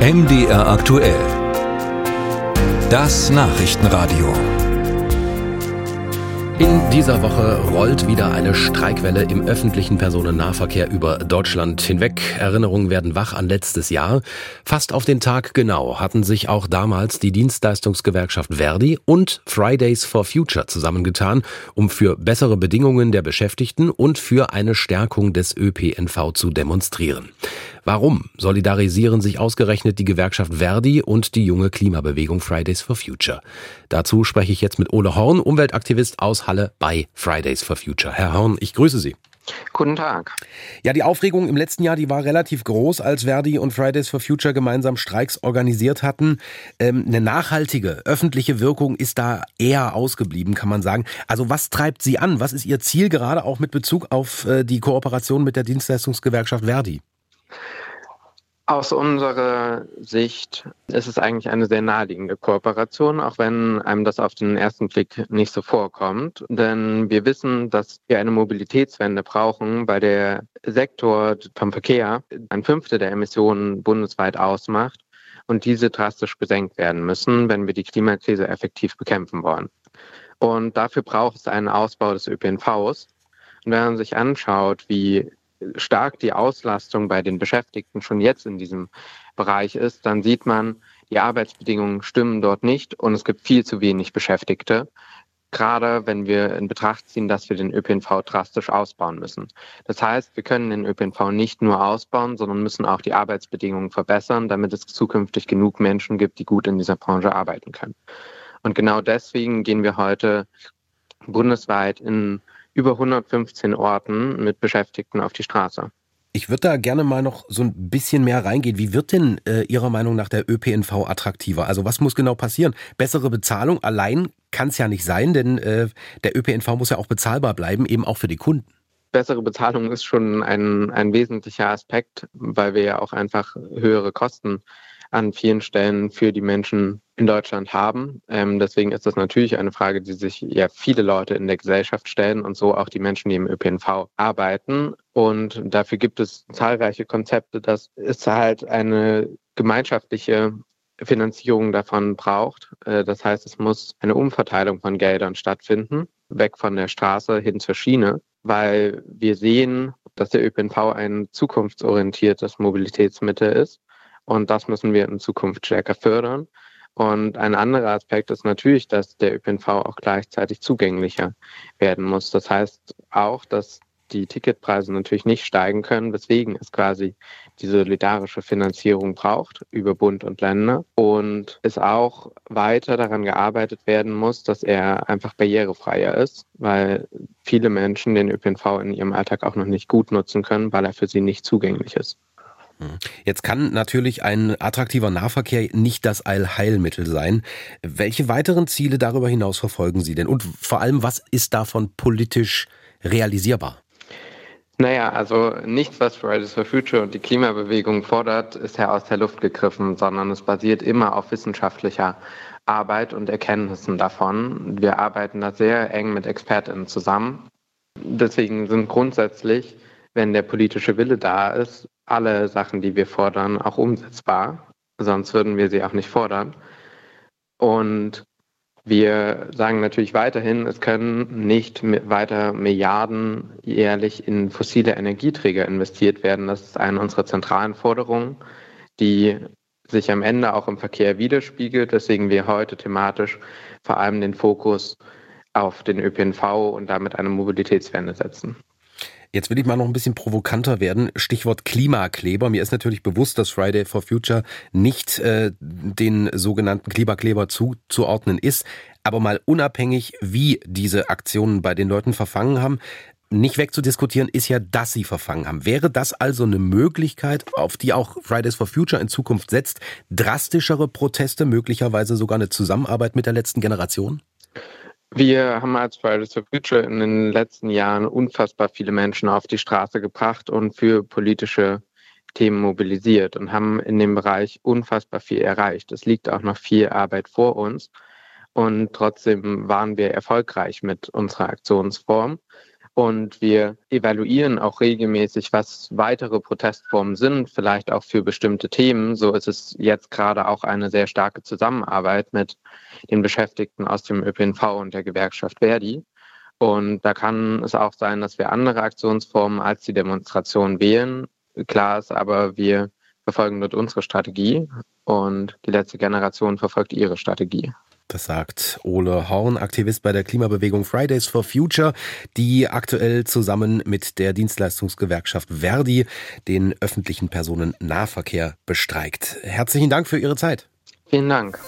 MDR aktuell. Das Nachrichtenradio. In dieser Woche rollt wieder eine Streikwelle im öffentlichen Personennahverkehr über Deutschland hinweg. Erinnerungen werden wach an letztes Jahr. Fast auf den Tag genau hatten sich auch damals die Dienstleistungsgewerkschaft Verdi und Fridays for Future zusammengetan, um für bessere Bedingungen der Beschäftigten und für eine Stärkung des ÖPNV zu demonstrieren. Warum solidarisieren sich ausgerechnet die Gewerkschaft Verdi und die junge Klimabewegung Fridays for Future? Dazu spreche ich jetzt mit Ole Horn, Umweltaktivist aus Halle bei Fridays for Future. Herr Horn, ich grüße Sie. Guten Tag. Ja, die Aufregung im letzten Jahr, die war relativ groß, als Verdi und Fridays for Future gemeinsam Streiks organisiert hatten. Ähm, eine nachhaltige öffentliche Wirkung ist da eher ausgeblieben, kann man sagen. Also was treibt Sie an? Was ist Ihr Ziel gerade auch mit Bezug auf äh, die Kooperation mit der Dienstleistungsgewerkschaft Verdi? Aus unserer Sicht ist es eigentlich eine sehr naheliegende Kooperation, auch wenn einem das auf den ersten Blick nicht so vorkommt. Denn wir wissen, dass wir eine Mobilitätswende brauchen, weil der Sektor vom Verkehr ein Fünftel der Emissionen bundesweit ausmacht und diese drastisch gesenkt werden müssen, wenn wir die Klimakrise effektiv bekämpfen wollen. Und dafür braucht es einen Ausbau des ÖPNVs. Und wenn man sich anschaut, wie stark die Auslastung bei den Beschäftigten schon jetzt in diesem Bereich ist, dann sieht man, die Arbeitsbedingungen stimmen dort nicht und es gibt viel zu wenig Beschäftigte. Gerade wenn wir in Betracht ziehen, dass wir den ÖPNV drastisch ausbauen müssen. Das heißt, wir können den ÖPNV nicht nur ausbauen, sondern müssen auch die Arbeitsbedingungen verbessern, damit es zukünftig genug Menschen gibt, die gut in dieser Branche arbeiten können. Und genau deswegen gehen wir heute bundesweit in über 115 Orten mit Beschäftigten auf die Straße. Ich würde da gerne mal noch so ein bisschen mehr reingehen. Wie wird denn äh, Ihrer Meinung nach der ÖPNV attraktiver? Also was muss genau passieren? Bessere Bezahlung allein kann es ja nicht sein, denn äh, der ÖPNV muss ja auch bezahlbar bleiben, eben auch für die Kunden. Bessere Bezahlung ist schon ein, ein wesentlicher Aspekt, weil wir ja auch einfach höhere Kosten an vielen Stellen für die Menschen in Deutschland haben. Ähm, deswegen ist das natürlich eine Frage, die sich ja viele Leute in der Gesellschaft stellen und so auch die Menschen, die im ÖPNV arbeiten. Und dafür gibt es zahlreiche Konzepte, dass es halt eine gemeinschaftliche Finanzierung davon braucht. Äh, das heißt, es muss eine Umverteilung von Geldern stattfinden, weg von der Straße hin zur Schiene, weil wir sehen, dass der ÖPNV ein zukunftsorientiertes Mobilitätsmittel ist und das müssen wir in Zukunft stärker fördern. Und ein anderer Aspekt ist natürlich, dass der ÖPNV auch gleichzeitig zugänglicher werden muss. Das heißt auch, dass die Ticketpreise natürlich nicht steigen können, weswegen es quasi die solidarische Finanzierung braucht über Bund und Länder und es auch weiter daran gearbeitet werden muss, dass er einfach barrierefreier ist, weil viele Menschen den ÖPNV in ihrem Alltag auch noch nicht gut nutzen können, weil er für sie nicht zugänglich ist. Jetzt kann natürlich ein attraktiver Nahverkehr nicht das Allheilmittel sein. Welche weiteren Ziele darüber hinaus verfolgen Sie denn? Und vor allem, was ist davon politisch realisierbar? Naja, also nichts, was Fridays for Future und die Klimabewegung fordert, ist ja aus der Luft gegriffen, sondern es basiert immer auf wissenschaftlicher Arbeit und Erkenntnissen davon. Wir arbeiten da sehr eng mit ExpertInnen zusammen. Deswegen sind grundsätzlich, wenn der politische Wille da ist, alle Sachen, die wir fordern, auch umsetzbar. Sonst würden wir sie auch nicht fordern. Und wir sagen natürlich weiterhin, es können nicht weiter Milliarden jährlich in fossile Energieträger investiert werden. Das ist eine unserer zentralen Forderungen, die sich am Ende auch im Verkehr widerspiegelt, weswegen wir heute thematisch vor allem den Fokus auf den ÖPNV und damit eine Mobilitätswende setzen. Jetzt will ich mal noch ein bisschen provokanter werden. Stichwort Klimakleber. Mir ist natürlich bewusst, dass Friday for Future nicht äh, den sogenannten Klimakleber zuzuordnen ist. Aber mal unabhängig, wie diese Aktionen bei den Leuten verfangen haben, nicht wegzudiskutieren ist ja, dass sie verfangen haben. Wäre das also eine Möglichkeit, auf die auch Fridays for Future in Zukunft setzt, drastischere Proteste, möglicherweise sogar eine Zusammenarbeit mit der letzten Generation? Wir haben als Fridays for Future in den letzten Jahren unfassbar viele Menschen auf die Straße gebracht und für politische Themen mobilisiert und haben in dem Bereich unfassbar viel erreicht. Es liegt auch noch viel Arbeit vor uns und trotzdem waren wir erfolgreich mit unserer Aktionsform. Und wir evaluieren auch regelmäßig, was weitere Protestformen sind, vielleicht auch für bestimmte Themen. So ist es jetzt gerade auch eine sehr starke Zusammenarbeit mit den Beschäftigten aus dem ÖPNV und der Gewerkschaft Verdi. Und da kann es auch sein, dass wir andere Aktionsformen als die Demonstration wählen. Klar ist aber, wir verfolgen dort unsere Strategie und die letzte Generation verfolgt ihre Strategie. Das sagt Ole Horn, Aktivist bei der Klimabewegung Fridays for Future, die aktuell zusammen mit der Dienstleistungsgewerkschaft Verdi den öffentlichen Personennahverkehr bestreikt. Herzlichen Dank für Ihre Zeit. Vielen Dank.